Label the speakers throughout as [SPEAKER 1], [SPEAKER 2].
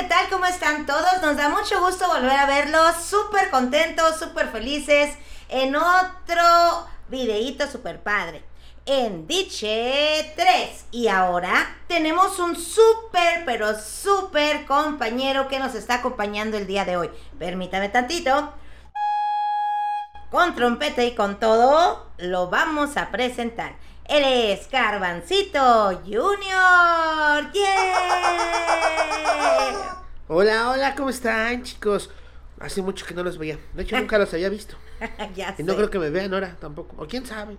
[SPEAKER 1] ¿qué tal? ¿Cómo están todos? Nos da mucho gusto volver a verlos, súper contentos, súper felices, en otro videíto súper padre. En Diche 3. Y ahora tenemos un súper, pero súper compañero que nos está acompañando el día de hoy. Permítame tantito. Con trompeta y con todo, lo vamos a presentar. Él es Garbancito Junior. ¡Yeah!
[SPEAKER 2] Hola, hola, ¿cómo están, chicos? Hace mucho que no los veía. De hecho, nunca los había visto.
[SPEAKER 1] ya
[SPEAKER 2] Y no creo que me vean ahora tampoco. O quién sabe.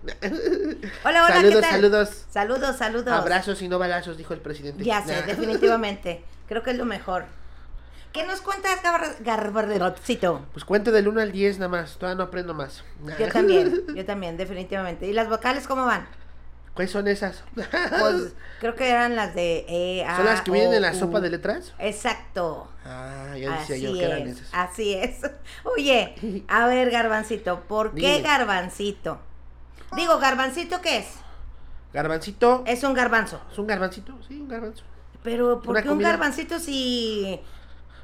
[SPEAKER 1] Hola, hola,
[SPEAKER 2] saludos,
[SPEAKER 1] ¿qué tal?
[SPEAKER 2] saludos.
[SPEAKER 1] Saludos, saludos.
[SPEAKER 2] Abrazos y no balazos, dijo el presidente.
[SPEAKER 1] Ya sé, definitivamente. Creo que es lo mejor. ¿Qué nos cuentas, Gar- Garbarderotcito?
[SPEAKER 2] Pues cuento del 1 al 10 nada más. Todavía no aprendo más.
[SPEAKER 1] Yo también, yo también, definitivamente. ¿Y las vocales cómo van?
[SPEAKER 2] ¿Cuáles son esas?
[SPEAKER 1] Pues creo que eran las de E, A,
[SPEAKER 2] ¿Son las que vienen en la sopa de letras?
[SPEAKER 1] Exacto.
[SPEAKER 2] Ah, ya decía
[SPEAKER 1] Así
[SPEAKER 2] yo que eran
[SPEAKER 1] es,
[SPEAKER 2] esas.
[SPEAKER 1] así es. Oye, a ver, Garbancito, ¿por qué. Garbancito? Digo, ¿Garbancito qué es?
[SPEAKER 2] Garbancito.
[SPEAKER 1] Es un garbanzo.
[SPEAKER 2] ¿Es un garbancito? Sí, un garbanzo.
[SPEAKER 1] Pero, ¿por
[SPEAKER 2] Una
[SPEAKER 1] qué un garbancito si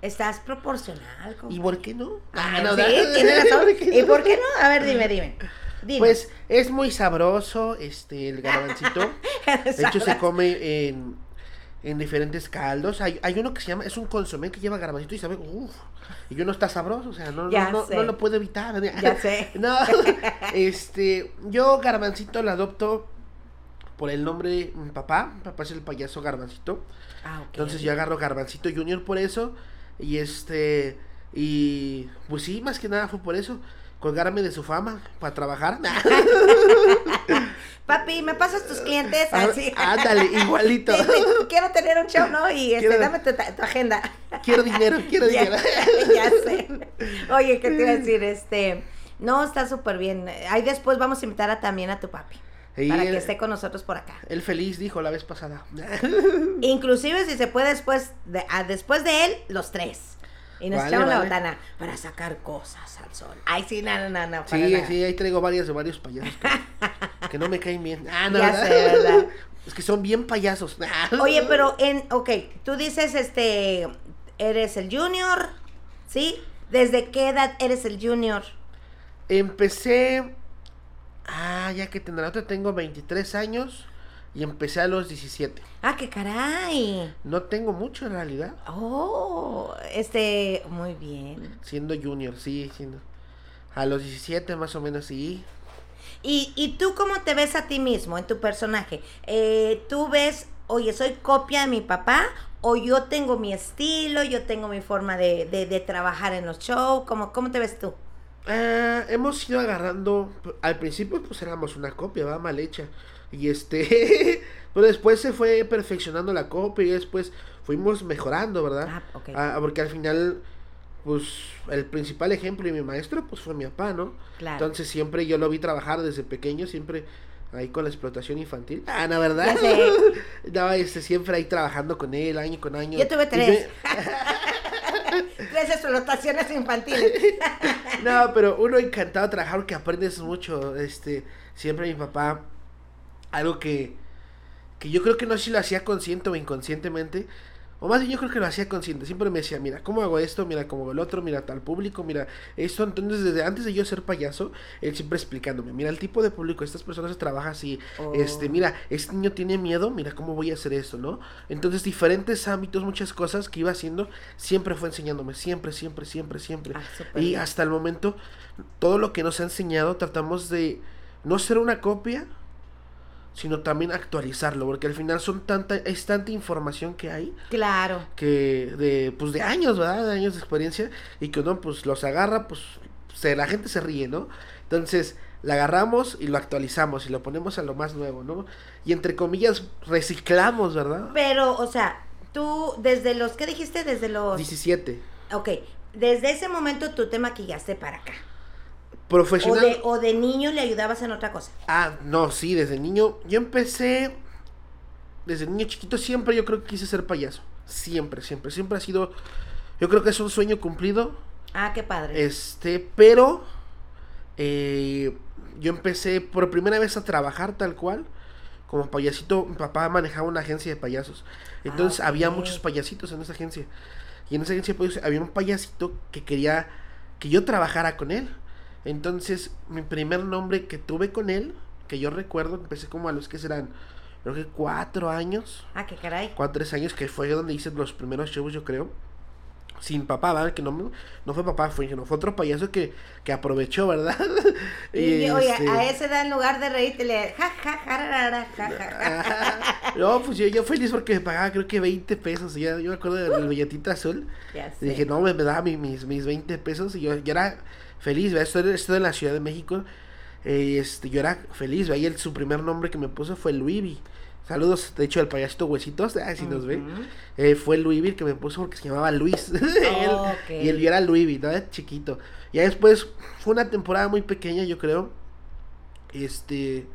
[SPEAKER 1] estás proporcional?
[SPEAKER 2] ¿Y por qué no?
[SPEAKER 1] Ah,
[SPEAKER 2] no,
[SPEAKER 1] sí,
[SPEAKER 2] da-
[SPEAKER 1] tienes razón.
[SPEAKER 2] ¿por qué
[SPEAKER 1] ¿Y por qué no? A ver, dime, dime. Dime.
[SPEAKER 2] Pues es muy sabroso este el garbancito. De hecho, se come en, en diferentes caldos. Hay, hay uno que se llama, es un consomé que lleva garbancito y sabe, uff. Y uno está sabroso, o sea, no, no, no, lo puedo evitar.
[SPEAKER 1] Ya sé.
[SPEAKER 2] No, este, yo garbancito lo adopto por el nombre de mi papá. Mi papá es el payaso garbancito.
[SPEAKER 1] Ah.
[SPEAKER 2] Entonces yo agarro garbancito junior por eso. Y este, y pues sí, más que nada fue por eso. Colgarme de su fama para trabajar.
[SPEAKER 1] Papi, ¿me pasas tus clientes?
[SPEAKER 2] Ah,
[SPEAKER 1] Así.
[SPEAKER 2] ándale, igualito.
[SPEAKER 1] Quiero tener un show, ¿no? Y este,
[SPEAKER 2] Quiero-
[SPEAKER 1] dame tu, tu agenda.
[SPEAKER 2] Quiero dinero, quiero dinero.
[SPEAKER 1] ya sé. Oye, ¿qué te iba a decir? Este, no, está súper bien. Ahí después vamos a invitar a, también a tu papi.
[SPEAKER 2] Y
[SPEAKER 1] para
[SPEAKER 2] él-
[SPEAKER 1] que esté con nosotros por acá.
[SPEAKER 2] Él feliz dijo la vez pasada.
[SPEAKER 1] Inclusive si se puede después de, a- después de él, los tres. Y nos
[SPEAKER 2] Vale,
[SPEAKER 1] echamos la botana para sacar cosas al sol. Ay, sí, no, no, no, no. para
[SPEAKER 2] Sí,
[SPEAKER 1] nada.
[SPEAKER 2] sí, ahí traigo varias de varios payasos que, que no me caen bien. Ah, no,
[SPEAKER 1] Ya
[SPEAKER 2] ¿verdad?
[SPEAKER 1] sé, ¿verdad?
[SPEAKER 2] Es que son bien payasos.
[SPEAKER 1] Oye, pero en, ok, tú dices, este, eres el junior, ¿sí? ¿Desde qué edad eres el junior?
[SPEAKER 2] Empecé. Ah, ya que tendrá otra, tengo 23 años y empecé a los 17.
[SPEAKER 1] Ah, qué caray.
[SPEAKER 2] No tengo mucho en realidad,
[SPEAKER 1] Oh, este, muy bien.
[SPEAKER 2] siendo junior, sí, siendo. A los 17 más o menos, sí.
[SPEAKER 1] ¿Y, y tú cómo te ves a ti mismo en tu personaje? Eh, ¿Tú ves, oye, soy copia de mi papá? ¿O yo tengo mi estilo, yo tengo mi forma de, de, de trabajar en los shows? ¿Cómo, ¿Cómo te ves tú?
[SPEAKER 2] Ah, hemos ido agarrando. Al principio, pues éramos una copia, va mal hecha. Y este. pero después se fue perfeccionando la copia y después fuimos mejorando, ¿verdad?
[SPEAKER 1] Ah, ok.
[SPEAKER 2] Ah, porque al final, pues el principal ejemplo y mi maestro, pues fue mi papá, ¿no?
[SPEAKER 1] Claro.
[SPEAKER 2] Entonces siempre yo lo vi trabajar desde pequeño, siempre ahí con la explotación infantil. Ah, no, ¿verdad? No, este, siempre ahí trabajando con él, año con año.
[SPEAKER 1] Yo tuve tres.
[SPEAKER 2] me-
[SPEAKER 1] Tres explotaciones infantiles.
[SPEAKER 2] No, pero uno encantado de trabajar porque aprendes mucho. Este, siempre mi papá, algo que, que yo creo que no sé si lo hacía consciente o inconscientemente, o más bien yo creo que lo hacía consciente. Siempre me decía, mira, ¿cómo hago esto? Mira, cómo hago el otro, mira tal público, mira esto. Entonces, desde antes de yo ser payaso, él siempre explicándome, mira, el tipo de público, estas personas trabajan así,
[SPEAKER 1] Oh.
[SPEAKER 2] este, mira, este niño tiene miedo, mira cómo voy a hacer esto, ¿no? Entonces, diferentes ámbitos, muchas cosas que iba haciendo, siempre fue enseñándome, siempre, siempre, siempre, siempre.
[SPEAKER 1] Ah,
[SPEAKER 2] y hasta el momento, todo lo que nos ha enseñado, tratamos de no ser una copia, sino también actualizarlo, porque al final son tanta, es tanta información que hay,
[SPEAKER 1] Claro.
[SPEAKER 2] que de, pues de años, ¿verdad? De años de experiencia, y que uno pues los agarra, pues se, la gente se ríe, ¿no? Entonces, la agarramos y lo actualizamos y lo ponemos a lo más nuevo, ¿no? Y entre comillas, reciclamos, ¿verdad?
[SPEAKER 1] Pero, o sea, tú, desde los, ¿qué dijiste? Desde los...
[SPEAKER 2] 17.
[SPEAKER 1] Ok, desde ese momento tú te maquillaste para acá. O
[SPEAKER 2] Profesional.
[SPEAKER 1] de, o de niño le ayudabas en otra cosa.
[SPEAKER 2] Ah, no, sí, desde niño. Yo empecé. Desde niño chiquito siempre yo creo que quise ser payaso. Siempre, siempre. Siempre ha sido. Yo creo que es un sueño cumplido.
[SPEAKER 1] Ah, qué padre.
[SPEAKER 2] Este, pero. eh, yo empecé por primera vez a trabajar tal cual. Como payasito, mi papá manejaba una agencia de payasos. Entonces
[SPEAKER 1] Ah,
[SPEAKER 2] había muchos payasitos en esa agencia. Y en esa agencia payasos había un payasito que quería que yo trabajara con él. Entonces, mi primer nombre que tuve con él, que yo recuerdo, empecé como a los que serán, creo que cuatro años.
[SPEAKER 1] Ah, qué caray.
[SPEAKER 2] Cuatro, tres años, que fue donde hice los primeros shows, yo creo. Sin papá, ¿verdad? Que no, no fue papá, fue, no fue otro payaso que, que aprovechó, ¿verdad?
[SPEAKER 1] Y, oye,
[SPEAKER 2] este,
[SPEAKER 1] a ese da en lugar de reírte le ja ja ja ja ja ja.
[SPEAKER 2] No, pues yo, yo feliz porque me pagaba creo que 20 pesos. y Ya, yo me acuerdo del billetito azul.
[SPEAKER 1] Ya
[SPEAKER 2] Y dije, no, me, me daba mi- mis, mis 20 pesos y yo, yo era feliz, ¿verdad? Esto, esto en la Ciudad de México. eh, este, yo era feliz, ¿verdad? Y él, su primer nombre que me puso fue Luivi. Saludos, de hecho, al payasito Huesitos, ah, si nos ve. Eh, fue Luivi el que me puso porque se llamaba Luis. Él-. Y él yo era Luivi, ¿no? Chiquito. Ya después fue una temporada muy pequeña, yo creo. Este.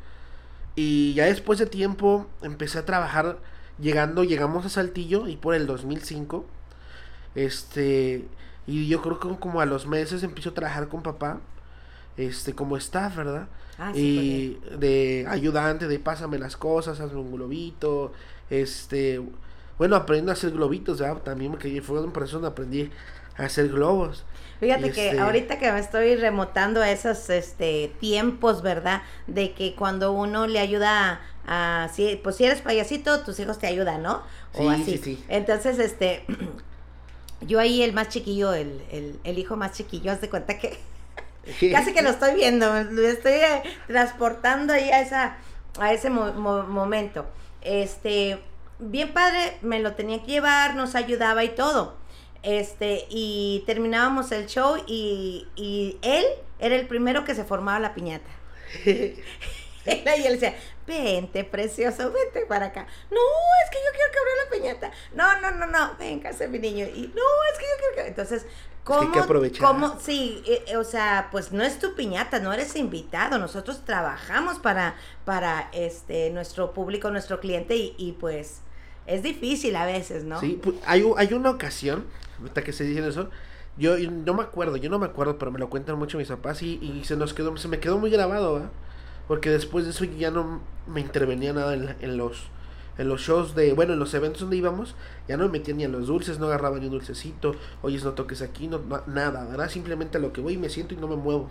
[SPEAKER 2] Y ya después de tiempo empecé a trabajar. Llegando, llegamos a Saltillo y por el 2005. Este. Y yo creo que como a los meses empiezo a trabajar con papá. Este, como staff, ¿verdad?
[SPEAKER 1] Ah, sí,
[SPEAKER 2] y de ayudante, de pásame las cosas, hazme un globito. Este. Bueno, aprendo a hacer globitos, ¿verdad? También porque fue un proceso donde aprendí a hacer globos.
[SPEAKER 1] Fíjate que
[SPEAKER 2] este-
[SPEAKER 1] ahorita que me estoy remotando a esos este tiempos, ¿verdad? De que cuando uno le ayuda a, si, pues si eres payasito, tus hijos te ayudan, ¿no? O
[SPEAKER 2] Sí,
[SPEAKER 1] así.
[SPEAKER 2] sí, sí.
[SPEAKER 1] Entonces, este, yo ahí el más chiquillo, el, el, el hijo más chiquillo, haz de cuenta que casi que lo estoy viendo, lo estoy eh, transportando ahí a esa, a ese mo- mo- momento. Este, bien padre, me lo tenía que llevar, nos ayudaba y todo. Este, y terminábamos el show y, y él era el primero que se formaba la piñata. y él decía, vente, precioso, vente para acá. No, es que yo quiero que abra la piñata. No, no, no, no, venga, mi niño. Y no, es que yo quiero que... Entonces, ¿cómo?
[SPEAKER 2] hay que aprovechar.
[SPEAKER 1] cómo- sí, eh, eh, o sea, pues no es tu piñata, no eres invitado. Nosotros trabajamos para, para este, nuestro público, nuestro cliente y, y pues es difícil a veces, ¿no?
[SPEAKER 2] Sí, pu- hay, hay una ocasión, ahorita que se dicen eso, yo y no me acuerdo, yo no me acuerdo, pero me lo cuentan mucho mis papás y, y se nos quedó, se me quedó muy grabado, ¿verdad? Porque después de eso ya no me intervenía nada en, en los en los shows de, bueno, en los eventos donde íbamos, ya no me metía ni a los dulces, no agarraba ni un dulcecito, oyes, no toques aquí, no, no- nada, ¿verdad? Simplemente a lo que voy me siento y no me muevo.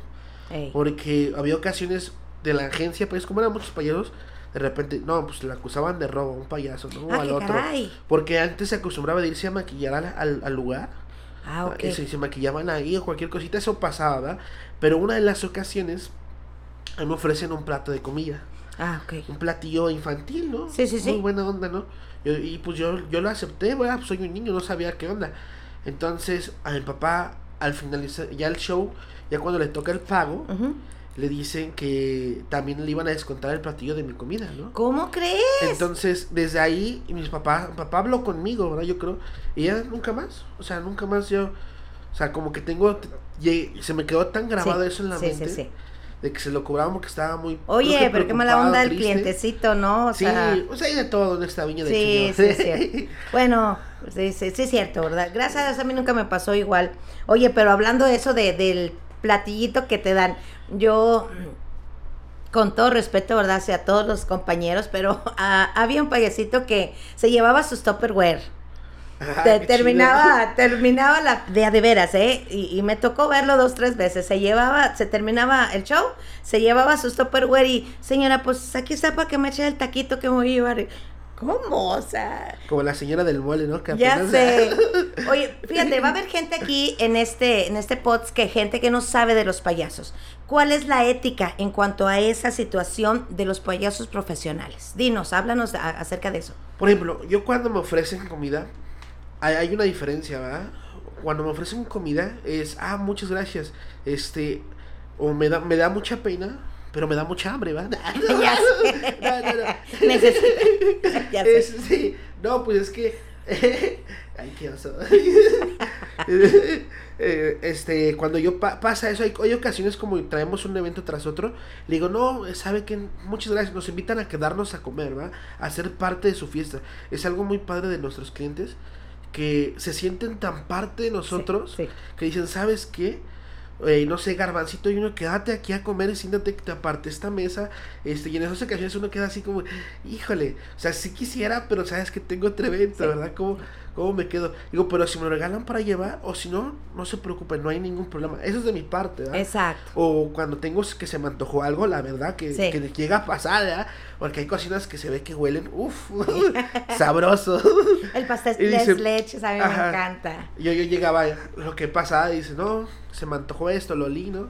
[SPEAKER 1] Ey.
[SPEAKER 2] Porque había ocasiones de la agencia, pues como eran muchos payasos, de repente, no, pues le acusaban de robo a un payaso, ¿no?
[SPEAKER 1] Ah,
[SPEAKER 2] al otro.
[SPEAKER 1] caray.
[SPEAKER 2] Porque antes se acostumbraba de irse a maquillar al, al- al lugar.
[SPEAKER 1] Ah, ok.
[SPEAKER 2] Y se, se maquillaban ahí o cualquier cosita, eso pasaba, ¿verdad? Pero una de las ocasiones a mí me ofrecen un plato de comida.
[SPEAKER 1] Ah, ok.
[SPEAKER 2] Un platillo infantil, ¿no?
[SPEAKER 1] Sí, sí, sí.
[SPEAKER 2] Muy buena onda, ¿no? Yo- y pues yo, yo lo acepté, ¿verdad? Pues soy un niño, no sabía qué onda. Entonces, a mi papá, al finalizar ya el show, ya cuando le toca el pago, le dicen que también le iban a descontar el platillo de mi comida, ¿no?
[SPEAKER 1] ¿Cómo crees?
[SPEAKER 2] Entonces, desde ahí, mis papás, papá habló conmigo, ¿verdad? Yo creo. Y ya nunca más. O sea, nunca más yo. O sea, como que tengo. Se me quedó tan grabado
[SPEAKER 1] Sí,
[SPEAKER 2] eso en la
[SPEAKER 1] sí,
[SPEAKER 2] mente.
[SPEAKER 1] sí, sí.
[SPEAKER 2] De que se lo cobraban porque estaba muy.
[SPEAKER 1] Oye, pero qué mala onda el clientecito, ¿no? O
[SPEAKER 2] Sí,
[SPEAKER 1] sea,
[SPEAKER 2] o sea, hay de todo en esta viña de
[SPEAKER 1] Sí, sí, cierto. Bueno, sí, sí, sí es cierto, ¿verdad? Gracias a Dios a mí nunca me pasó igual. Oye, pero hablando de eso de, del platillito que te dan, yo, con todo respeto, ¿verdad? Hacia todos los compañeros, pero ah, había un payasito que se llevaba sus Tupperware. Te- terminaba, terminaba la de de veras, ¿eh? Y, y me tocó verlo dos, tres veces. Se llevaba, se terminaba el show, se llevaba sus Tupperware y, señora, pues aquí está para que me eche el taquito que me voy a llevar. ¿Cómo? O sea.
[SPEAKER 2] Como la señora del mole, ¿no? Que
[SPEAKER 1] ya sé. Oye, fíjate, va a haber gente aquí en este, en este podcast que gente que no sabe de los payasos. ¿Cuál es la ética en cuanto a esa situación de los payasos profesionales? Dinos, háblanos a- acerca de eso.
[SPEAKER 2] Por ejemplo, yo cuando me ofrecen comida, hay, una diferencia, ¿verdad? Cuando me ofrecen comida es, ah, muchas gracias, este, o me da, me da mucha pena, pero me da mucha hambre, ¿verdad?
[SPEAKER 1] Ya sé.
[SPEAKER 2] No, no, no.
[SPEAKER 1] Necesito- ya sé.
[SPEAKER 2] Es- sí, no, pues es que, ay, qué oso. Eh, este, cuando yo pa- pasa eso, hay, hay ocasiones como traemos un evento tras otro, le digo, no, sabe que muchas gracias, nos invitan a quedarnos a comer, ¿va? A ser parte de su fiesta. Es algo muy padre de nuestros clientes que se sienten tan parte de nosotros
[SPEAKER 1] Sí, sí.
[SPEAKER 2] que dicen, ¿sabes qué? Eh, no sé, garbancito y uno quédate aquí a comer y siéntate que te aparte esta mesa. Este, y en esas ocasiones uno queda así como, híjole, o sea, sí quisiera, pero sabes que tengo otro evento,
[SPEAKER 1] Sí.
[SPEAKER 2] ¿verdad? Como, ¿Cómo me quedo? Digo, pero si me lo regalan para llevar, o si no, no se preocupen, no hay ningún problema. Eso es de mi parte, ¿verdad?
[SPEAKER 1] Exacto.
[SPEAKER 2] O cuando tengo que se me antojó algo, la verdad, que,
[SPEAKER 1] Sí.
[SPEAKER 2] que llega a pasar, ¿verdad? Porque hay cocinas que se ve que huelen, uff, sabroso.
[SPEAKER 1] El pastel de leches, a mí me encanta.
[SPEAKER 2] Yo, yo llegaba, lo que pasaba, y dice, no, se me antojó esto, lo olí, ¿no?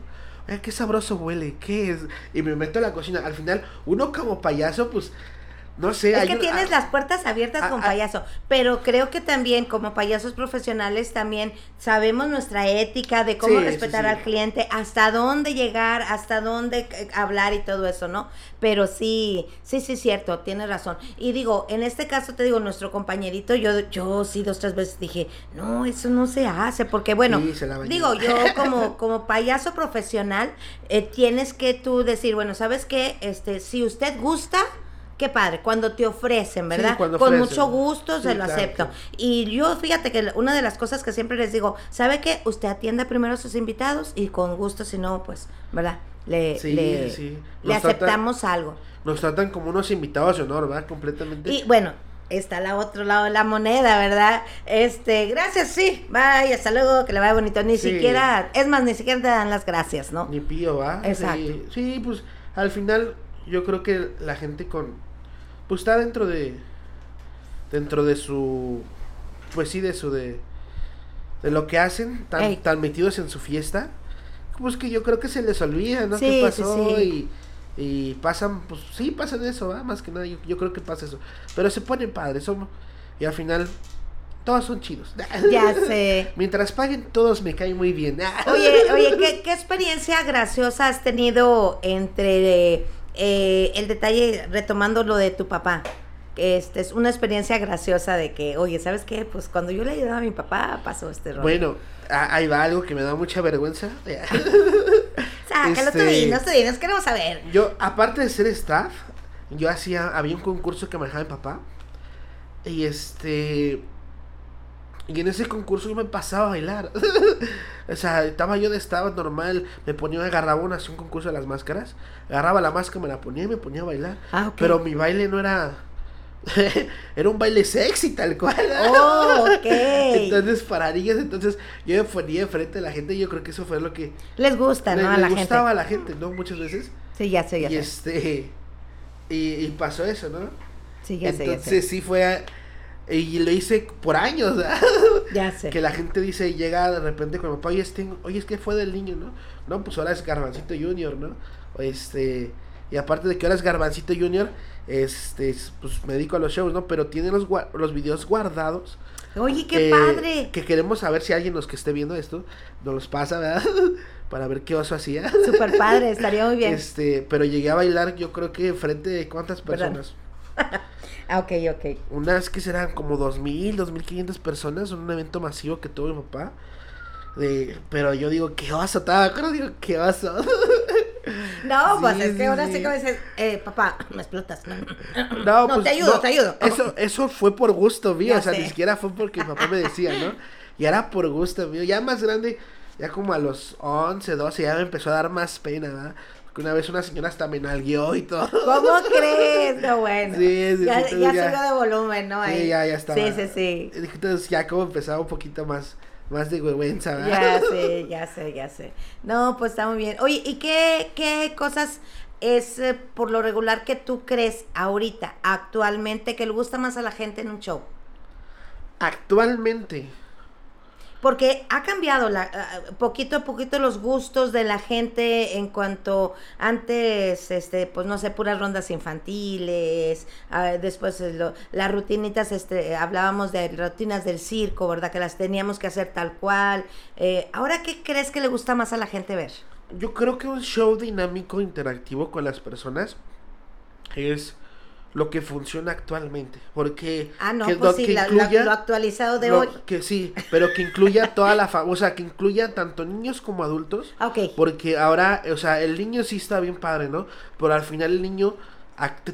[SPEAKER 2] Oye, qué sabroso huele, ¿qué es? Y me meto a la cocina. Al final, uno como payaso, pues, no sé.
[SPEAKER 1] Es que
[SPEAKER 2] un-
[SPEAKER 1] tienes
[SPEAKER 2] ah,
[SPEAKER 1] las puertas abiertas
[SPEAKER 2] ah,
[SPEAKER 1] con
[SPEAKER 2] ah.
[SPEAKER 1] payaso, pero creo que también como payasos profesionales también sabemos nuestra ética de cómo
[SPEAKER 2] Sí,
[SPEAKER 1] respetar
[SPEAKER 2] sí.
[SPEAKER 1] al cliente, hasta dónde llegar, hasta dónde eh, hablar y todo eso, ¿no? Pero sí, sí, sí, cierto, tienes razón. Y digo, en este caso te digo, nuestro compañerito, yo, yo sí dos, tres veces dije, no, eso no se hace, porque bueno,
[SPEAKER 2] Sí,
[SPEAKER 1] digo, yo como, como payaso profesional, eh, tienes que tú decir, bueno, ¿sabes qué? Este, si usted gusta, qué padre, cuando te ofrecen, ¿verdad?
[SPEAKER 2] Sí, cuando
[SPEAKER 1] Con mucho gusto
[SPEAKER 2] Sí,
[SPEAKER 1] se lo
[SPEAKER 2] claro,
[SPEAKER 1] acepto. Y yo, fíjate que una de las cosas que siempre les digo, ¿sabe qué? Usted atienda primero a sus invitados y con gusto, si no, pues, ¿verdad? Le,
[SPEAKER 2] Sí,
[SPEAKER 1] le,
[SPEAKER 2] sí.
[SPEAKER 1] aceptamos algo.
[SPEAKER 2] Nos tratan como unos invitados de honor, ¿verdad? Completamente.
[SPEAKER 1] Y bueno, está al otro lado de la moneda, ¿verdad? Este, gracias, sí, bye, hasta luego, que le vaya bonito. Ni
[SPEAKER 2] Sí.
[SPEAKER 1] siquiera, es más, ni siquiera te dan las gracias, ¿no?
[SPEAKER 2] Ni pío, ¿va?
[SPEAKER 1] Exacto.
[SPEAKER 2] Sí, sí, pues al final yo creo que la gente con... Pues está dentro de... Dentro de su... Pues sí, de su... De, de lo que hacen, tan,
[SPEAKER 1] Ey.
[SPEAKER 2] tan metidos en su fiesta. Pues que yo creo que se les olvida, ¿no?
[SPEAKER 1] Sí,
[SPEAKER 2] ¿Qué pasó?
[SPEAKER 1] sí.
[SPEAKER 2] Y, y pasan, pues sí, pasan eso, ¿va? Más que nada, yo, yo creo que pasa eso. Pero se ponen padres, son... Y al final, todos son chidos.
[SPEAKER 1] Ya sé.
[SPEAKER 2] Mientras paguen, todos me caen muy bien.
[SPEAKER 1] Oye, oye, ¿qué, qué experiencia graciosa has tenido entre eh, el detalle, retomando lo de tu papá? Que Este, es una experiencia graciosa de que, oye, ¿sabes qué? Pues cuando yo le ayudaba a mi papá, pasó este rollo.
[SPEAKER 2] Bueno, ahí va algo que me da mucha vergüenza.
[SPEAKER 1] Sácalo tú
[SPEAKER 2] este-
[SPEAKER 1] dinos, tú dinos, queremos saber.
[SPEAKER 2] Yo, aparte de ser staff, yo hacía, había un concurso que manejaba mi papá. Y este. Y en ese concurso yo me pasaba a bailar. o sea, estaba yo de estaba normal, me ponía, agarraba una, hacía un concurso de las máscaras, agarraba la máscara, me la ponía y me ponía a bailar.
[SPEAKER 1] Ah, ok.
[SPEAKER 2] Pero mi baile no era. era un baile sexy tal cual.
[SPEAKER 1] Oh, ok.
[SPEAKER 2] Entonces, para niñas, entonces yo me ponía enfrente de la gente y yo creo que eso fue lo que
[SPEAKER 1] Les gusta,
[SPEAKER 2] le,
[SPEAKER 1] ¿no? A la
[SPEAKER 2] gustaba a
[SPEAKER 1] gente.
[SPEAKER 2] la gente, ¿no? Muchas veces.
[SPEAKER 1] Sí, ya sé, ya
[SPEAKER 2] Y
[SPEAKER 1] sé.
[SPEAKER 2] este. Y, y pasó eso, ¿no?
[SPEAKER 1] Sí, ya sé,
[SPEAKER 2] Entonces
[SPEAKER 1] sé.
[SPEAKER 2] sí fue. a- y lo hice por años, ¿verdad?
[SPEAKER 1] Ya sé.
[SPEAKER 2] Que la gente dice, llega de repente con mi papá, oye, este, oye, es que fue del niño, ¿no? No, pues ahora es Garbancito Junior, ¿no? Este. Y aparte de que ahora es Garbancito Junior, este, es- pues me dedico a los shows, ¿no? Pero tiene los, los videos guardados.
[SPEAKER 1] Oye, qué
[SPEAKER 2] eh,
[SPEAKER 1] padre.
[SPEAKER 2] Que queremos saber si alguien los que esté viendo esto nos los pasa, ¿verdad? Para ver qué oso hacía.
[SPEAKER 1] Súper padre, estaría muy bien.
[SPEAKER 2] Este, pero llegué a bailar, yo creo que frente de cuántas personas.
[SPEAKER 1] Ah, ok, ok.
[SPEAKER 2] Unas que serán como 2000, 2500 personas, un evento masivo que tuvo mi papá. De, pero yo digo, qué oso, estaba, acuerdo, digo, qué oso.
[SPEAKER 1] No, pues
[SPEAKER 2] Sí,
[SPEAKER 1] es que ahora
[SPEAKER 2] sí.
[SPEAKER 1] sí como dices, eh, papá, me explotas.
[SPEAKER 2] No,
[SPEAKER 1] No,
[SPEAKER 2] pues,
[SPEAKER 1] te ayudo,
[SPEAKER 2] no,
[SPEAKER 1] te ayudo.
[SPEAKER 2] Eso, eso fue por gusto mío,
[SPEAKER 1] Ya
[SPEAKER 2] o sea,
[SPEAKER 1] sé.
[SPEAKER 2] ni siquiera fue porque mi papá me decía, ¿no? Y era por gusto mío. Ya más grande, ya como a los 11, 12, ya me empezó a dar más pena, ¿verdad? Porque una vez una señora hasta me nalgueó y todo.
[SPEAKER 1] ¿Cómo crees? No, bueno.
[SPEAKER 2] Sí, sí,
[SPEAKER 1] ya
[SPEAKER 2] sí,
[SPEAKER 1] ya
[SPEAKER 2] ya-
[SPEAKER 1] subió de volumen, ¿no?
[SPEAKER 2] Sí,
[SPEAKER 1] Ahí.
[SPEAKER 2] ya, ya estaba.
[SPEAKER 1] Sí, sí, sí.
[SPEAKER 2] Entonces ya como empezaba un poquito más, más de vergüenza, ¿verdad?
[SPEAKER 1] Ya sé, ya sé, ya sé. No, pues está muy bien. Oye, ¿y qué, qué cosas es eh, por lo regular que tú crees ahorita, actualmente, que le gusta más a la gente en un show?
[SPEAKER 2] Actualmente,
[SPEAKER 1] Porque ha cambiado la, ah, poquito a poquito los gustos de la gente en cuanto antes, este, pues no sé, puras rondas infantiles, ah, después las rutinitas, este, hablábamos de rutinas del circo, ¿verdad? Que las teníamos que hacer tal cual. Eh, Ahora, ¿qué crees que le gusta más a la gente ver?
[SPEAKER 2] yo creo que un show dinámico, interactivo con las personas es lo que funciona actualmente. Porque
[SPEAKER 1] Ah, no,
[SPEAKER 2] que,
[SPEAKER 1] pues
[SPEAKER 2] lo
[SPEAKER 1] sí,
[SPEAKER 2] que
[SPEAKER 1] la- la-
[SPEAKER 2] incluya-
[SPEAKER 1] lo actualizado de
[SPEAKER 2] lo
[SPEAKER 1] hoy.
[SPEAKER 2] Que sí, pero que incluya toda la fa- o sea, que incluya tanto niños como adultos.
[SPEAKER 1] Ah, Ok.
[SPEAKER 2] Porque ahora, o sea, el niño sí está bien padre, ¿no? Pero al final el niño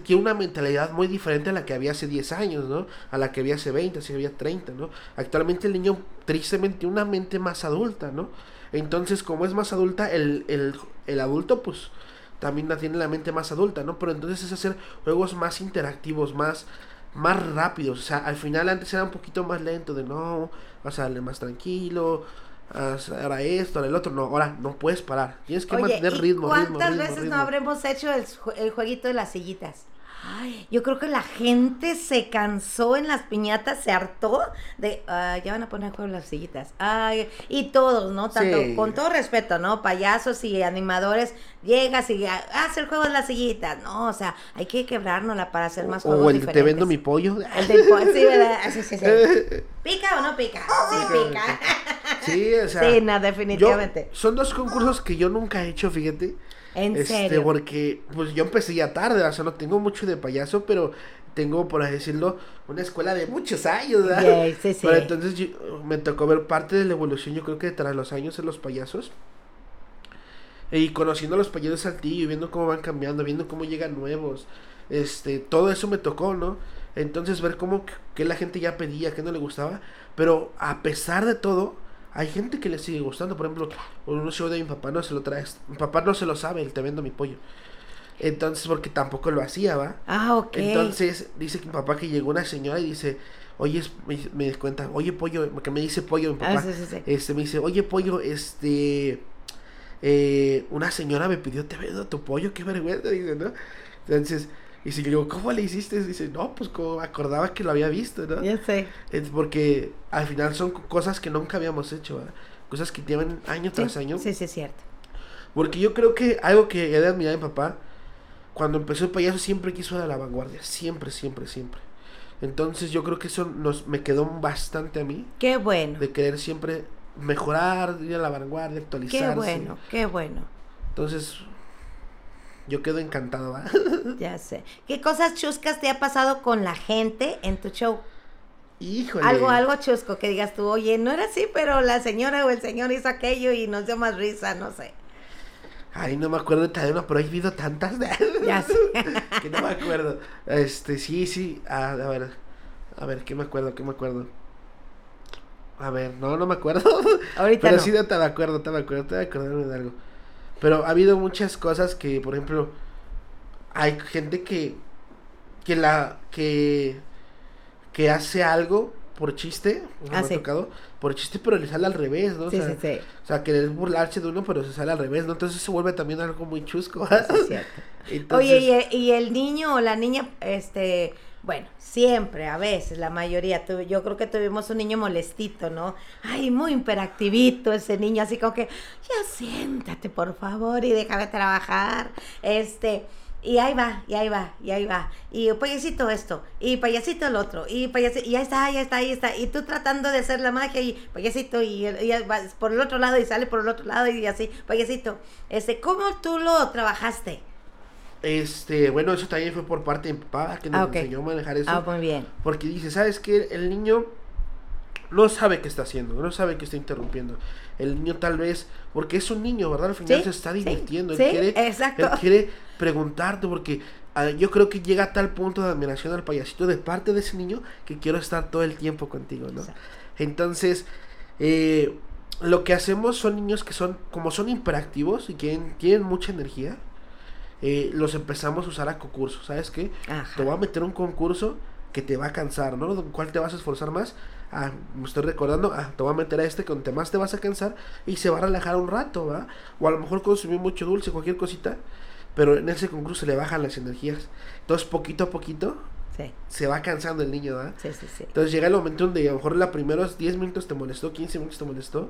[SPEAKER 2] tiene una mentalidad muy diferente a la que había hace 10 años, ¿no? A la que había hace 20, hace había 30, ¿no? Actualmente el niño tristemente tiene una mente más adulta, ¿no? Entonces, como es más adulta, el, el, el adulto, pues, también la tiene la mente más adulta, ¿no? Pero entonces es hacer juegos más interactivos, más más rápidos. O sea, al final antes era un poquito más lento de no, vas a darle más tranquilo, ahora esto, ahora el otro. No, ahora no puedes parar. Tienes que mantener ritmo,
[SPEAKER 1] ¿Cuántas
[SPEAKER 2] ritmo,
[SPEAKER 1] veces no habremos hecho el, el jueguito de las sillitas? Yo creo que la gente se cansó en las piñatas, se hartó de, ya van a poner juego las sillitas. Ay, y todos, ¿no? Tanto, con todo respeto, ¿no? Payasos y animadores, llegas y hace el juego de las sillitas, ¿no? O sea, hay que quebrárnosla para hacer más juegos
[SPEAKER 2] O el te vendo mi pollo.
[SPEAKER 1] El del sí, ¿verdad? Sí, sí, sí. ¿Pica o no pica? Sí, pica.
[SPEAKER 2] Sí, o sea.
[SPEAKER 1] Sí, no, definitivamente.
[SPEAKER 2] son dos concursos que yo nunca he hecho, fíjate.
[SPEAKER 1] ¿En
[SPEAKER 2] este,
[SPEAKER 1] serio?
[SPEAKER 2] Porque, pues yo empecé ya tarde, o sea, no tengo mucho de payaso, pero tengo, por así decirlo, una escuela de muchos años, ¿verdad?
[SPEAKER 1] Sí, sí,
[SPEAKER 2] Pero entonces me tocó ver parte de la evolución, yo creo que tras los años en los payasos. Y conociendo a los payasos Saltillo y viendo cómo van cambiando, viendo cómo llegan nuevos. Este, todo eso me tocó, ¿no? Entonces ver cómo que la gente ya pedía, que no le gustaba. Pero a pesar de todo, hay gente que le sigue gustando. Por ejemplo, un show de mi papá no se lo trae. Mi papá no se lo sabe, el te vendo mi pollo. Entonces, porque tampoco lo hacía, ¿va?
[SPEAKER 1] Ah, ok.
[SPEAKER 2] Entonces, dice que mi papá que llegó una señora y dice, oye, me, me cuenta, oye, pollo, que me dice pollo mi ah, papá. Este, me dice, oye, pollo, este, eh, una señora me pidió, te vendo tu pollo, qué vergüenza, dice, ¿no? Entonces, y si yo digo, ¿cómo le hiciste? Dice, no, pues como acordaba que lo había visto, ¿no?
[SPEAKER 1] Ya sé.
[SPEAKER 2] Es porque al final son cosas que nunca habíamos hecho, ¿verdad? Cosas que llevan año tras año.
[SPEAKER 1] Sí, sí, es cierto.
[SPEAKER 2] Porque yo creo que algo que he de admirar a mi papá, cuando empezó el payaso siempre quiso ir a la vanguardia. Siempre, siempre, siempre. Entonces yo creo que eso nos, me quedó bastante a mí.
[SPEAKER 1] Qué bueno.
[SPEAKER 2] De querer siempre mejorar, ir a la vanguardia, actualizarse.
[SPEAKER 1] Qué bueno, qué bueno.
[SPEAKER 2] Entonces, yo quedo encantado, ¿va?
[SPEAKER 1] Ya sé. ¿Qué cosas chuscas te ha pasado con la gente en tu show?
[SPEAKER 2] Híjole.
[SPEAKER 1] Algo, algo chusco que digas tú, oye, no era así, pero la señora o el señor hizo aquello y nos dio más risa, no sé.
[SPEAKER 2] Ay, no me acuerdo de una, pero he visto tantas.
[SPEAKER 1] Ya sé.
[SPEAKER 2] que no me acuerdo. Este, sí, sí. a ver. A ver, ¿qué me acuerdo? ¿Qué me acuerdo? A ver, no, no me acuerdo.
[SPEAKER 1] Ahorita
[SPEAKER 2] Pero sí, no te me acuerdo, te me acuerdo, te voy a acordarme de algo. Pero ha habido muchas cosas que, por ejemplo, hay gente que que la que que hace algo por chiste, me ha tocado, por chiste, pero le sale al revés, ¿no?
[SPEAKER 1] Sí, o sea, sí, sí.
[SPEAKER 2] O sea, que es burlarse de uno, pero se sale al revés, ¿no? Entonces se vuelve también algo muy chusco.
[SPEAKER 1] cierto. Oye, y, y, el niño o la niña, este, bueno, siempre, a veces, la mayoría, yo creo que tuvimos un niño molestito, ¿no? Ay, muy imperactivito ese niño, así como que, ya siéntate, por favor, y déjame trabajar. Este, y ahí va, y ahí va, y ahí va. Y payasito esto, y payasito el otro, y payasito, y ahí está, ya está, ahí está. Y tú tratando de hacer la magia, y payasito, y, y, por el otro lado, y sale por el otro lado, y así, payasito. Este, ¿cómo tú lo trabajaste?
[SPEAKER 2] Este, bueno, eso también fue por parte de mi papá que nos ah, enseñó a manejar eso.
[SPEAKER 1] Ah, muy bien.
[SPEAKER 2] Porque dice, ¿sabes qué? El niño no sabe qué está haciendo, no sabe que está interrumpiendo. El niño tal vez, porque es un niño, ¿verdad? Al final se está divirtiendo.
[SPEAKER 1] Sí, él, quiere, exacto.
[SPEAKER 2] él quiere preguntarte porque ah, yo creo que llega a tal punto de admiración al payasito de parte de ese niño que quiero estar todo el tiempo contigo, ¿no? Entonces, eh, lo que hacemos son niños que son, como son hiperactivos y que tienen mucha energía, eh, los empezamos a usar a concursos. ¿Sabes qué? Te voy a meter un concurso que te va a cansar, ¿no? ¿Cuál te vas a esforzar más? Ah, me estoy recordando, ah, te voy a meter a este con te más te vas a cansar y se va a relajar un rato, ¿va? O a lo mejor consumir mucho dulce, cualquier cosita, pero en ese concurso se le bajan las energías. Entonces, poquito a poquito, se va cansando el niño, ¿va?
[SPEAKER 1] Sí, sí, sí.
[SPEAKER 2] Entonces llega el momento donde a lo mejor los primeros 10 minutos te molestó, 15 minutos te molestó,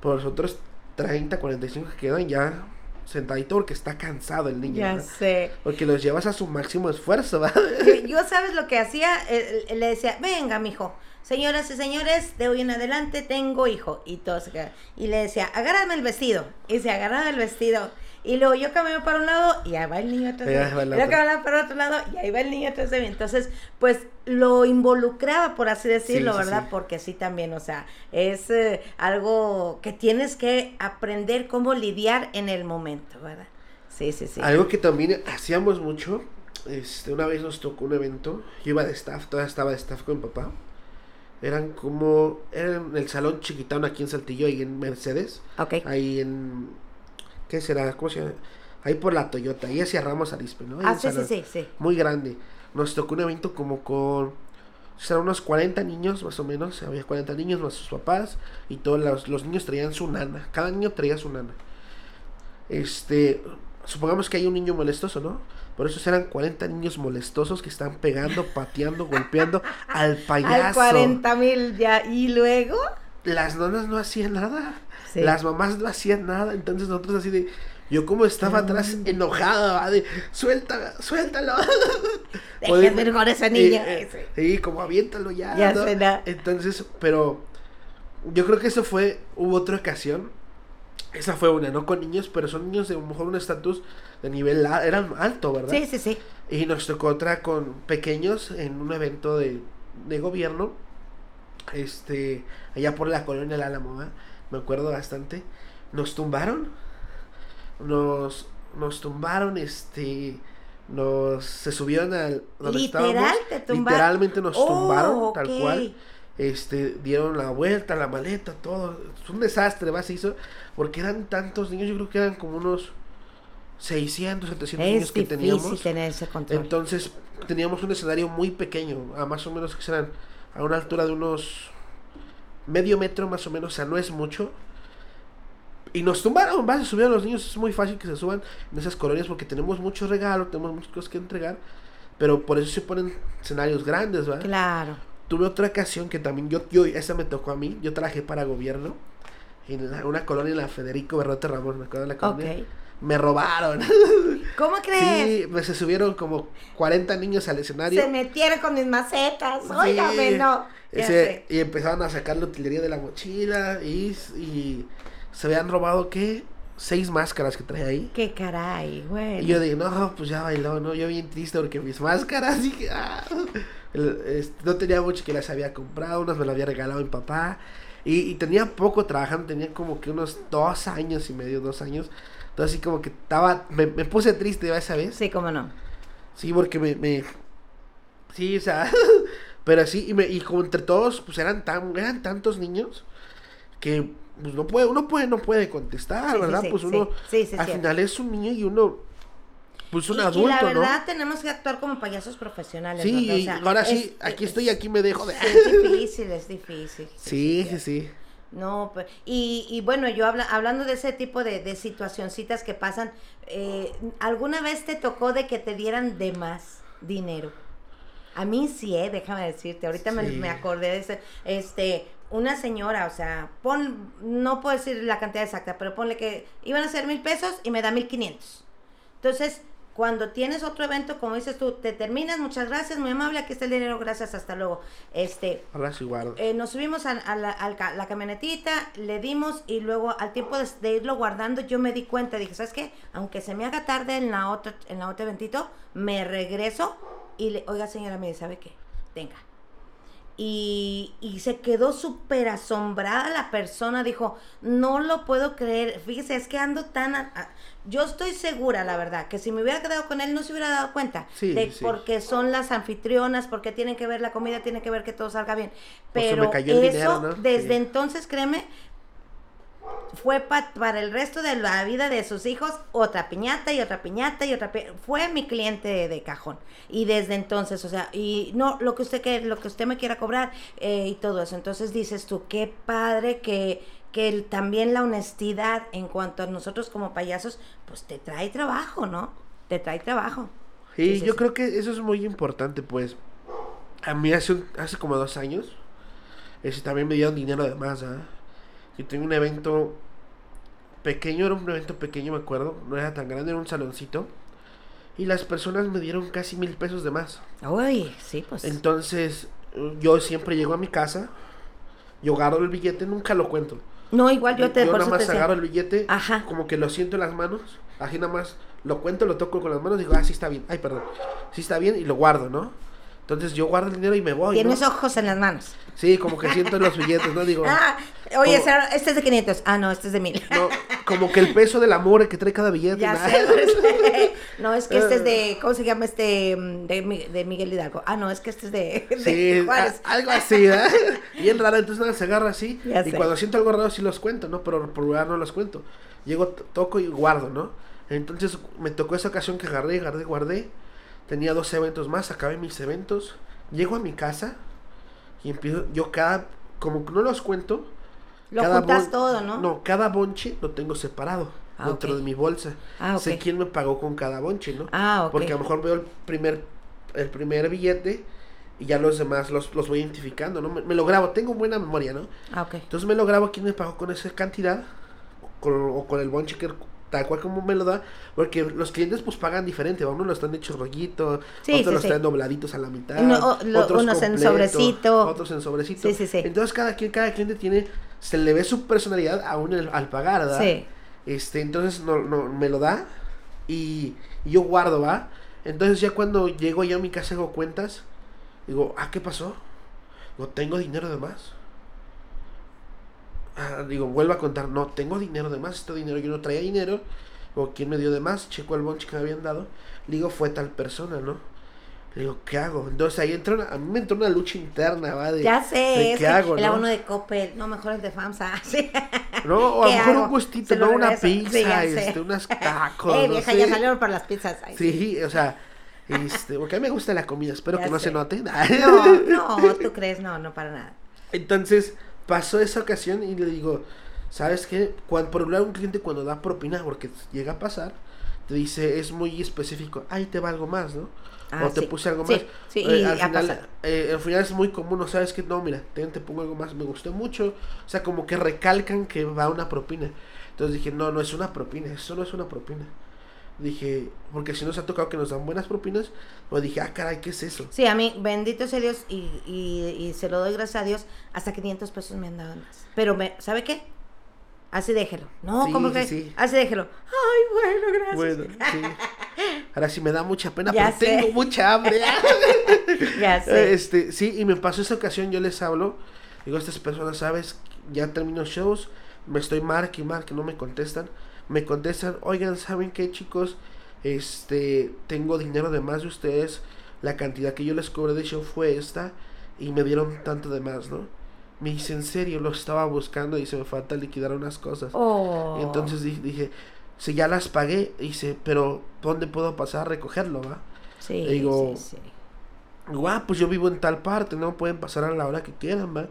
[SPEAKER 2] por los otros 30, 45 que quedan ya sentadito porque está cansado el niño.
[SPEAKER 1] Ya sé.
[SPEAKER 2] Porque los llevas a su máximo esfuerzo, ¿va?
[SPEAKER 1] Yo, ¿sabes lo que hacía? le decía, venga, mijo. Señoras y señores, de hoy en adelante tengo hijo. Y, todos, y le decía, agárrame el vestido. Y se agarraba el vestido. Y luego yo camino para un lado y ahí va el niño atrás de mí. Yo caminaba para otro lado y ahí va el niño atrás de mí. Entonces, pues lo involucraba, por así decirlo, ¿verdad? Porque sí también, o sea, es eh, algo que tienes que aprender cómo lidiar en el momento, ¿verdad? Sí, sí, sí.
[SPEAKER 2] Algo que también hacíamos mucho, este, una vez nos tocó un evento, yo iba de staff, todavía estaba de staff con mi papá. Eran como, eran el salón chiquitano aquí en Saltillo, ahí en Mercedes.
[SPEAKER 1] Ok.
[SPEAKER 2] Ahí en ¿Qué será? ¿Cómo se llama? Ahí por la Toyota, ahí hacia Ramos Arispe, ¿no?
[SPEAKER 1] ah, sí, sí, sí,
[SPEAKER 2] Muy grande. nos tocó un evento como con eran unos 40 niños más o menos, había 40 niños más sus papás y todos los, los niños traían su nana, cada niño traía su nana. Este, supongamos que hay un niño molestoso, ¿no? Por eso eran 40 niños molestosos que están pegando, pateando, golpeando al payaso.
[SPEAKER 1] Al 40 mil ya, y luego.
[SPEAKER 2] Las nonas no hacían nada. Las mamás no hacían nada. Entonces nosotros así de. Yo como estaba atrás enojada, de suelta, suéltalo.
[SPEAKER 1] Dejen ver con ese niño.
[SPEAKER 2] sí, como aviéntalo ya. Ya Entonces, pero yo creo que eso fue, hubo otra ocasión. Esa fue una, no con niños, pero son niños de a lo mejor un estatus de nivel eran alto, ¿verdad?
[SPEAKER 1] Sí, sí, sí.
[SPEAKER 2] Y nos tocó otra con pequeños en un evento de, de gobierno. Este, allá por la colonia La me acuerdo bastante. Nos tumbaron. Nos, nos tumbaron, este, nos, se subieron al,
[SPEAKER 1] donde ¿Literal
[SPEAKER 2] Literalmente nos tumbaron, tal cual. Este, dieron la vuelta, la maleta, todo. Es un desastre, ¿va? Se hizo, porque eran tantos niños, yo creo que eran como unos 600, 700 niños que teníamos.
[SPEAKER 1] Tener ese control.
[SPEAKER 2] Entonces, teníamos un escenario muy pequeño, a más o menos que serán a una altura de unos medio metro más o menos, o sea, no es mucho. Y nos tumbaron, vas a subir a los niños, es muy fácil que se suban en esas colonias porque tenemos mucho regalo, tenemos muchas cosas que entregar, pero por eso se ponen escenarios grandes, ¿verdad?
[SPEAKER 1] Claro.
[SPEAKER 2] Tuve otra ocasión que también yo, yo esa me tocó a mí, yo trabajé para gobierno en una colonia en la Federico Berrote Ramos, me acuerdo de la colonia me robaron.
[SPEAKER 1] ¿Cómo crees?
[SPEAKER 2] Sí, me se subieron como 40 niños al escenario.
[SPEAKER 1] Se metieron con mis macetas, sí. no.
[SPEAKER 2] y empezaron a sacar la utilería de la mochila y, y se habían robado, ¿qué? Seis máscaras que trae ahí.
[SPEAKER 1] Qué caray, güey.
[SPEAKER 2] Y yo dije, no, pues ya bailó, ¿no? Yo bien triste porque mis máscaras, ah, no tenía mucho que las había comprado, unas me las había regalado mi papá. Y, y tenía poco trabajando, tenía como que unos dos años y medio, dos años. Entonces, así como que estaba. Me, puse triste esa vez.
[SPEAKER 1] Sí, cómo no.
[SPEAKER 2] Sí, porque me. me sí, o sea. pero sí, y, me, y como entre todos, pues eran, tan, eran tantos niños que pues no puede, uno puede, no puede contestar, ¿verdad? pues uno al final es un niño y uno pues un adulto, y la
[SPEAKER 1] verdad tenemos que actuar como payasos profesionales.
[SPEAKER 2] Sí, ahora sí, aquí estoy, aquí me dejo de.
[SPEAKER 1] Es difícil, es difícil.
[SPEAKER 2] Sí, sí, sí.
[SPEAKER 1] No, pues, y, y bueno, yo habla, hablando de ese tipo de, de situacioncitas que pasan, eh, ¿alguna vez te tocó de que te dieran de más dinero? A mí sí, eh, déjame decirte, ahorita me, me, acordé de ese, este, una señora, o sea, pon, no puedo decir la cantidad exacta, pero ponle que iban a ser mil pesos y me da mil quinientos. Entonces, cuando tienes otro evento, como dices tú, te terminas, muchas gracias, muy amable, aquí está el dinero, gracias, hasta luego. Este, eh, nos subimos a, la, camionetita, le dimos y luego al tiempo de, irlo guardando, yo me di cuenta, dije, ¿sabes qué? Aunque se me haga tarde en la otra, en la otra eventito, me regreso y le, oiga señora, me ¿sabe qué? Venga, y, y, se quedó súper asombrada la persona, dijo, no lo puedo creer, fíjese, es que ando tan... yo estoy segura, la verdad, que si me hubiera quedado con él no se hubiera dado cuenta, de porque son las anfitrionas, porque tienen que ver la comida, tienen que ver que todo salga bien. Pero eso, desde entonces, créeme, fue para el resto de la vida de sus hijos otra piñata y otra piñata y otra fue mi cliente de, cajón. Y desde entonces o sea y no lo que usted que lo que usted me quiera cobrar eh, y todo eso. Entonces dices tú qué padre que que también la honestidad en cuanto a nosotros como payasos pues te trae trabajo no te trae trabajo.
[SPEAKER 2] Sí, yo creo que eso es muy importante pues a mí hace hace como dos años ese también me dieron dinero además ¿ah? Y tengo un evento pequeño, era un evento pequeño, me acuerdo, no era tan grande, era un saloncito. Y las personas me dieron casi mil pesos de más.
[SPEAKER 1] Uy, sí, pues.
[SPEAKER 2] Entonces, yo siempre llego a mi casa, yo agarro el billete, nunca lo cuento.
[SPEAKER 1] No, igual yo te
[SPEAKER 2] Yo nada más agarro el billete, Ajá. como que lo siento en las manos, así nada más lo cuento, lo toco con las manos, digo, ah, sí está bien, ay, perdón, sí está bien, y lo guardo, ¿no? Entonces yo guardo el dinero y me voy.
[SPEAKER 1] Tienes ojos en las manos.
[SPEAKER 2] Sí, como que siento los billetes, ¿no? Digo.
[SPEAKER 1] Ah, oye, este es de 500. Ah, no, este es de 1000.
[SPEAKER 2] No, como que el peso del amor que trae cada billete.
[SPEAKER 1] Ya sé, no, es que este es de. ¿Cómo se llama este? De, de Miguel Hidalgo. Ah, no, es que este es de.
[SPEAKER 2] sí, algo así, ¿eh? Bien raro, entonces nada, se agarra así. y cuando siento algo raro sí los cuento, ¿no? Pero por lugar no los cuento. Llego, toco y guardo, ¿no? Entonces me tocó esa ocasión que agarré, agarré, guardé Tenía dos eventos más, acabé mis eventos. Llego a mi casa y empiezo, yo cada, como no los cuento.
[SPEAKER 1] Lo
[SPEAKER 2] cada
[SPEAKER 1] juntas todo, ¿no?
[SPEAKER 2] No, cada bonche lo tengo separado
[SPEAKER 1] Ah,
[SPEAKER 2] dentro de mi bolsa.
[SPEAKER 1] Ah,
[SPEAKER 2] Sé quién me pagó con cada bonche, ¿no?
[SPEAKER 1] Ah, ok.
[SPEAKER 2] Porque a lo mejor veo el primer, el primer billete y ya los demás los, los voy identificando, ¿no? Me, me lo grabo, tengo buena memoria, ¿no?
[SPEAKER 1] Ah, ok.
[SPEAKER 2] Entonces me lo grabo quién me pagó con esa cantidad con- o con el bonche que tal cual como me lo da, porque los clientes pues pagan diferente, unos lo están hechos rollito,
[SPEAKER 1] Sí,
[SPEAKER 2] otros
[SPEAKER 1] sí,
[SPEAKER 2] los
[SPEAKER 1] sí.
[SPEAKER 2] traen dobladitos a la mitad,
[SPEAKER 1] No, o- lo-
[SPEAKER 2] otros
[SPEAKER 1] unos en sobrecito.
[SPEAKER 2] otros en sobrecito.
[SPEAKER 1] Sí, sí, sí.
[SPEAKER 2] Entonces cada quien, cada cliente tiene, se le ve su personalidad aún el- al pagar, ¿verdad?
[SPEAKER 1] Sí.
[SPEAKER 2] Este, entonces no, no, me lo da y, y yo guardo, ¿va? Entonces ya cuando llego ya a mi casa hago cuentas, digo, ah, ¿qué pasó? Digo, tengo dinero de más. Ah, digo, vuelvo a contar, no, tengo dinero de más, este dinero yo no traía dinero, o quién me dio de más, checo el bonche que me habían dado, le digo, fue tal persona, ¿no? Le digo, ¿qué hago? Entonces ahí entra una, a mí me entró una lucha interna, ¿va? De,
[SPEAKER 1] Ya sé,
[SPEAKER 2] de qué hago,
[SPEAKER 1] el
[SPEAKER 2] ¿no?
[SPEAKER 1] abono de Coppel, no, mejor el de FAMSA. Sí.
[SPEAKER 2] No, o a
[SPEAKER 1] ¿Qué
[SPEAKER 2] lo mejor
[SPEAKER 1] hago?
[SPEAKER 2] un gustito, ¿no? Una pizza,
[SPEAKER 1] Sí, sé.
[SPEAKER 2] este, unas tacos,
[SPEAKER 1] Eh,
[SPEAKER 2] no
[SPEAKER 1] vieja,
[SPEAKER 2] sé.
[SPEAKER 1] ya salieron para las pizzas. Ay,
[SPEAKER 2] Sí, o sea, este, porque a mí me gusta la comida, espero
[SPEAKER 1] Ya
[SPEAKER 2] que no
[SPEAKER 1] sé.
[SPEAKER 2] se note.
[SPEAKER 1] No, no, tú crees, no, no para nada.
[SPEAKER 2] Entonces, pasó esa ocasión y le digo, ¿sabes qué? Cuando, por un lado, un cliente cuando da propina, porque llega a pasar, te dice, es muy específico, ahí te va algo más, ¿no?
[SPEAKER 1] Ah,
[SPEAKER 2] o te
[SPEAKER 1] sí.
[SPEAKER 2] puse algo más.
[SPEAKER 1] sí,
[SPEAKER 2] Eh,
[SPEAKER 1] y
[SPEAKER 2] al, final, eh, al final es muy común, ¿no sabes qué? No, mira, te, te pongo algo más, me gustó mucho. O sea, como que recalcan que va una propina. Entonces dije, no, no es una propina, eso no es una propina. Dije, porque si nos ha tocado que nos dan buenas propinas, pues dije, ah, caray, ¿qué es eso?
[SPEAKER 1] Sí, a mí, bendito sea Dios, y, y, y se lo doy gracias a Dios, hasta 500 pesos me han dado más. Pero, me, ¿sabe qué? Así déjelo. No,
[SPEAKER 2] Sí,
[SPEAKER 1] como
[SPEAKER 2] sí,
[SPEAKER 1] que?
[SPEAKER 2] sí.
[SPEAKER 1] Así déjelo. Ay, bueno, gracias.
[SPEAKER 2] Bueno, sí. Ahora sí me da mucha pena,
[SPEAKER 1] Ya
[SPEAKER 2] pero
[SPEAKER 1] sé.
[SPEAKER 2] tengo mucha hambre.
[SPEAKER 1] Ya sé.
[SPEAKER 2] Este, sí, y me pasó esa ocasión, yo les hablo, digo, estas personas, ¿sabes? Ya termino shows, me estoy marque y marque, no me contestan. Me contestan, oigan, ¿saben qué, chicos? Este, tengo dinero de más de ustedes, la cantidad que yo les cobré de show fue esta, y me dieron tanto de más, ¿no? Me dice, en serio, lo estaba buscando y se me falta liquidar unas cosas.
[SPEAKER 1] Oh.
[SPEAKER 2] Y entonces di- dije, si ya las pagué, dice, pero ¿dónde puedo pasar a recogerlo, va?
[SPEAKER 1] Sí,
[SPEAKER 2] le digo,
[SPEAKER 1] sí,
[SPEAKER 2] ah, pues yo vivo en tal parte, ¿no? Pueden pasar a la hora que quieran, ¿va?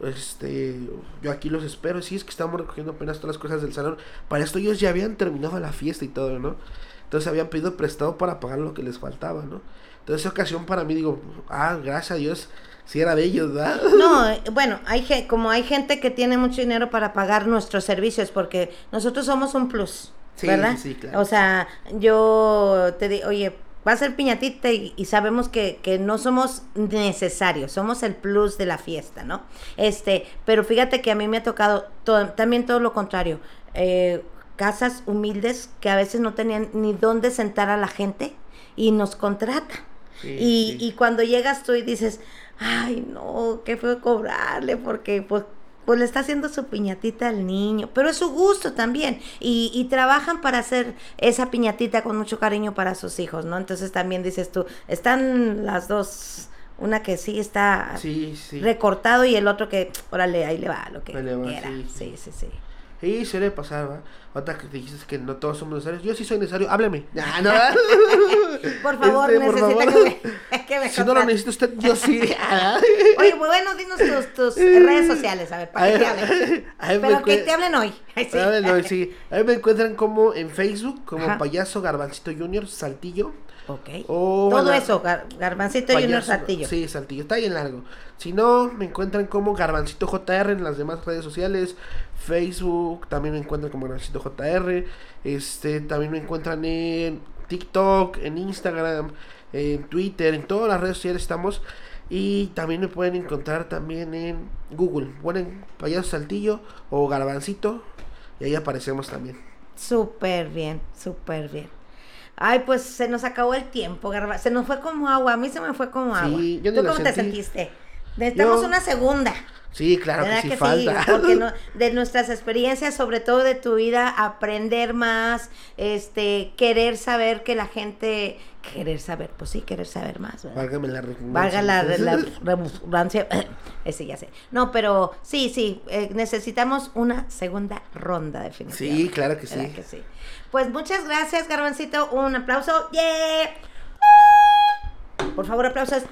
[SPEAKER 2] Este, yo aquí los espero. Sí, es que estamos recogiendo apenas todas las cosas del salón. Para esto ellos ya habían terminado la fiesta y todo, ¿no? Entonces habían pedido prestado para pagar lo que les faltaba, ¿no? Entonces esa ocasión para mí digo, ah, gracias a Dios, si era de ellos, ¿verdad?
[SPEAKER 1] No, eh, bueno, hay ge- como hay gente que tiene mucho dinero para pagar nuestros servicios, porque nosotros somos un plus,
[SPEAKER 2] Sí,
[SPEAKER 1] ¿verdad?
[SPEAKER 2] sí, sí, claro.
[SPEAKER 1] O sea, yo te digo, oye, va a ser piñatita y, y sabemos que, que no somos necesarios, somos el plus de la fiesta, ¿no? Este, pero fíjate que a mí me ha tocado to- también todo lo contrario. eh, casas humildes que a veces no tenían ni dónde sentar a la gente y nos contratan.
[SPEAKER 2] Sí,
[SPEAKER 1] y,
[SPEAKER 2] sí.
[SPEAKER 1] y cuando llegas tú y dices, ay, no, qué fue cobrarle, porque pues, pues le está haciendo su piñatita al niño, pero es su gusto también. Y, y trabajan para hacer esa piñatita con mucho cariño para sus hijos, ¿no? Entonces también dices tú, están las dos, una que sí está
[SPEAKER 2] Sí, sí.
[SPEAKER 1] recortado y el otro que, órale, ahí le va lo que
[SPEAKER 2] Ahí le va,
[SPEAKER 1] quiera.
[SPEAKER 2] sí,
[SPEAKER 1] Sí,
[SPEAKER 2] sí.
[SPEAKER 1] sí, sí.
[SPEAKER 2] Sí, suele pasar, ¿va? Ahorita que dijiste que no todos somos necesarios. Yo sí soy necesario, hábleme. Ah, no.
[SPEAKER 1] Por favor,
[SPEAKER 2] Este, por
[SPEAKER 1] necesita
[SPEAKER 2] favor.
[SPEAKER 1] que me, que me
[SPEAKER 2] Si no lo necesita usted, yo sí.
[SPEAKER 1] Oye, pues bueno, dinos tus, tus redes sociales, a ver, para que te hablen. Pero que te hablen hoy. Sí.
[SPEAKER 2] A sí. Mí me encuentran como en Facebook, como
[SPEAKER 1] Ajá.
[SPEAKER 2] Payaso Garbancito Junior, Saltillo.
[SPEAKER 1] Ok.
[SPEAKER 2] O,
[SPEAKER 1] Todo eso, Gar- Garbancito y Junior Saltillo.
[SPEAKER 2] Sí, Saltillo, está bien largo. Si no, me encuentran como Garbancito JR en las demás redes sociales. Facebook, también me encuentran como Garbancito JR. Este, también me encuentran en TikTok, en Instagram, en Twitter, en todas las redes sociales estamos. Y también me pueden encontrar también en Google. Ponen Payaso Saltillo o Garbancito y ahí aparecemos también.
[SPEAKER 1] Súper bien, súper bien. Ay, pues se nos acabó el tiempo, Garba. Se nos fue como agua. A mí se me fue como
[SPEAKER 2] Sí,
[SPEAKER 1] agua.
[SPEAKER 2] yo
[SPEAKER 1] ¿Tú cómo te sentiste? Necesitamos
[SPEAKER 2] Yo-
[SPEAKER 1] una segunda.
[SPEAKER 2] Sí, claro que
[SPEAKER 1] ¿Verdad
[SPEAKER 2] sí
[SPEAKER 1] que
[SPEAKER 2] falta.
[SPEAKER 1] sí? Porque no- de nuestras experiencias, sobre todo de tu vida, aprender más, este, querer saber que la gente, querer saber, pues sí, querer saber más, ¿verdad?
[SPEAKER 2] Válgame la.
[SPEAKER 1] Valga la, redundancia. Ese ya sé. No, pero sí, sí, eh, necesitamos una segunda ronda, definitivamente.
[SPEAKER 2] Sí, claro que
[SPEAKER 1] ¿Verdad
[SPEAKER 2] sí.
[SPEAKER 1] que sí? Pues muchas gracias, Garbancito. Un aplauso. ¡Yeah! Por favor, aplausos.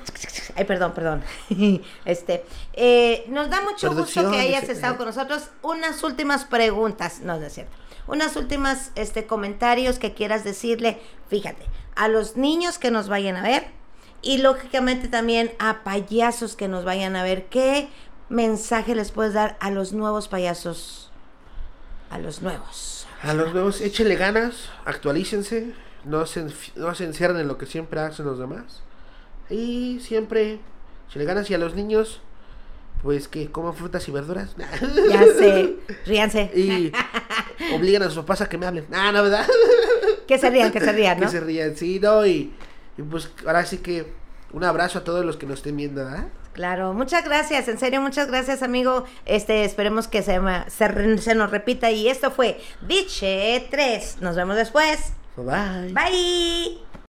[SPEAKER 1] Ay, perdón, perdón. Este, eh, nos da mucho gusto que hayas estado con nosotros. Unas últimas preguntas, no, no es cierto. Unas últimas este, comentarios que quieras decirle, fíjate, a los niños que nos vayan a ver y lógicamente también a payasos que nos vayan a ver. ¿Qué mensaje les puedes dar a los nuevos payasos? A los nuevos.
[SPEAKER 2] A los nuevos, échenle ganas, actualícense, no se, no se encierren en lo que siempre hacen los demás. Y siempre, échenle ganas. Y a los niños, pues que coman frutas y verduras.
[SPEAKER 1] Ya sé, ríanse.
[SPEAKER 2] y obligan a sus papás a que me hablen. Ah, no, ¿verdad?
[SPEAKER 1] Que se rían, que se rían, ¿no?
[SPEAKER 2] Que se rían, sí, no. Y, y pues ahora sí que un abrazo a todos los que nos estén viendo, ¿verdad?
[SPEAKER 1] Claro, muchas gracias, en serio, muchas gracias, amigo. Este, esperemos que se, se, se nos repita. Y esto fue Diche 3. Nos vemos después.
[SPEAKER 2] Bye.
[SPEAKER 1] Bye.